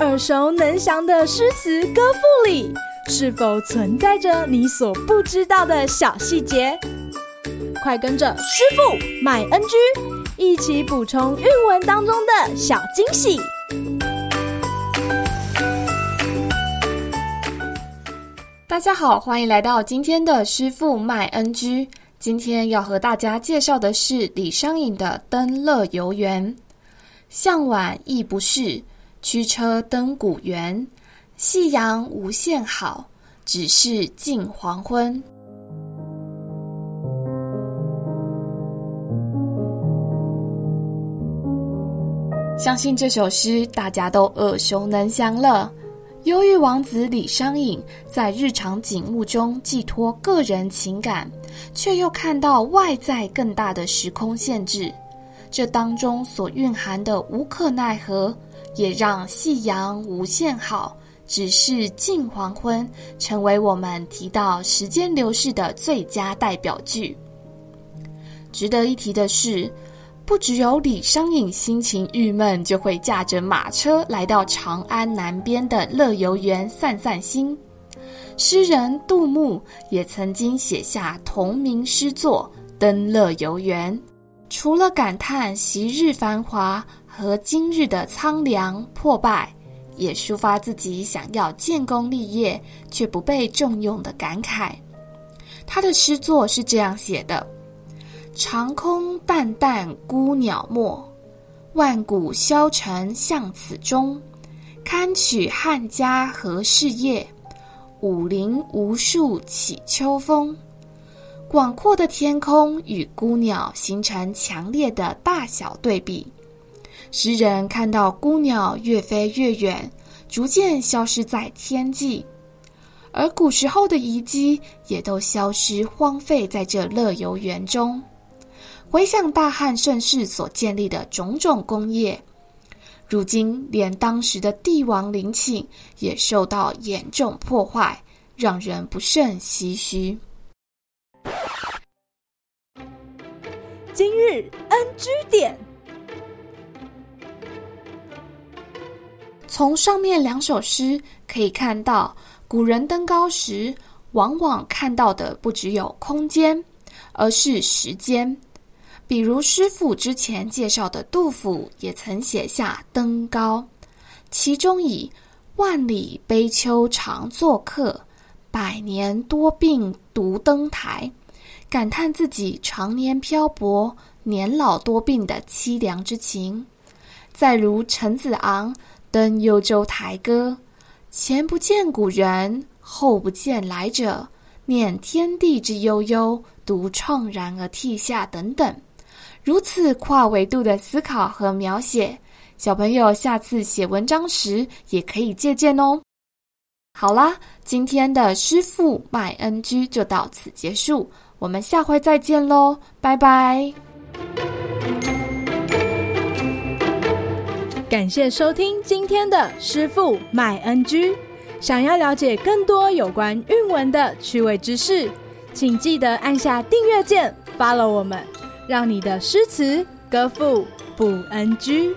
耳熟能详的诗词歌赋里，是否存在着你所不知道的小细节？快跟着师傅麦恩居一起补充韵文当中的小惊喜！大家好，欢迎来到今天的师傅麦恩居。今天要和大家介绍的是李商隐的《登乐游原》。向晚意不适，驱车登古原。夕阳无限好，只是近黄昏。相信这首诗大家都耳熟能详了。忧郁王子李商隐在日常景物中寄托个人情感，却又看到外在更大的时空限制，这当中所蕴含的无可奈何，也让夕阳无限好，只是近黄昏，成为我们提到时间流逝的最佳代表句。值得一提的是，不只有李商隐心情郁闷，就会驾着马车来到长安南边的乐游原散散心。诗人杜牧也曾经写下同名诗作《登乐游原》，除了感叹昔日繁华和今日的苍凉破败，也抒发自己想要建功立业却不被重用的感慨。他的诗作是这样写的。长空淡淡孤鸟没，万古消沉向此中。堪取汉家何事业？武陵无数起秋风。广阔的天空与孤鸟形成强烈的大小对比。诗人看到孤鸟越飞越远，逐渐消失在天际，而古时候的遗迹也都消失荒废在这乐游园中。回想大汉盛世所建立的种种功业，如今连当时的帝王陵寝也受到严重破坏，让人不胜唏嘘。今日 NG 点，从上面两首诗可以看到，古人登高时，往往看到的不只有空间，而是时间。比如师傅之前介绍的杜甫也曾写下《登高》，其中以“万里悲秋常作客，百年多病独登台”，感叹自己常年漂泊、年老多病的凄凉之情。再如陈子昂登幽州台歌，前不见古人，后不见来者，念天地之悠悠，独怆然而涕下等等。如此跨维度的思考和描写，小朋友下次写文章时也可以借鉴哦。好啦，今天的师傅麦恩居就到此结束，我们下回再见喽，拜拜！感谢收听今天的师傅麦恩居。想要了解更多有关韵文的趣味知识，请记得按下订阅键，follow 我们。让你的诗词歌赋不 NG。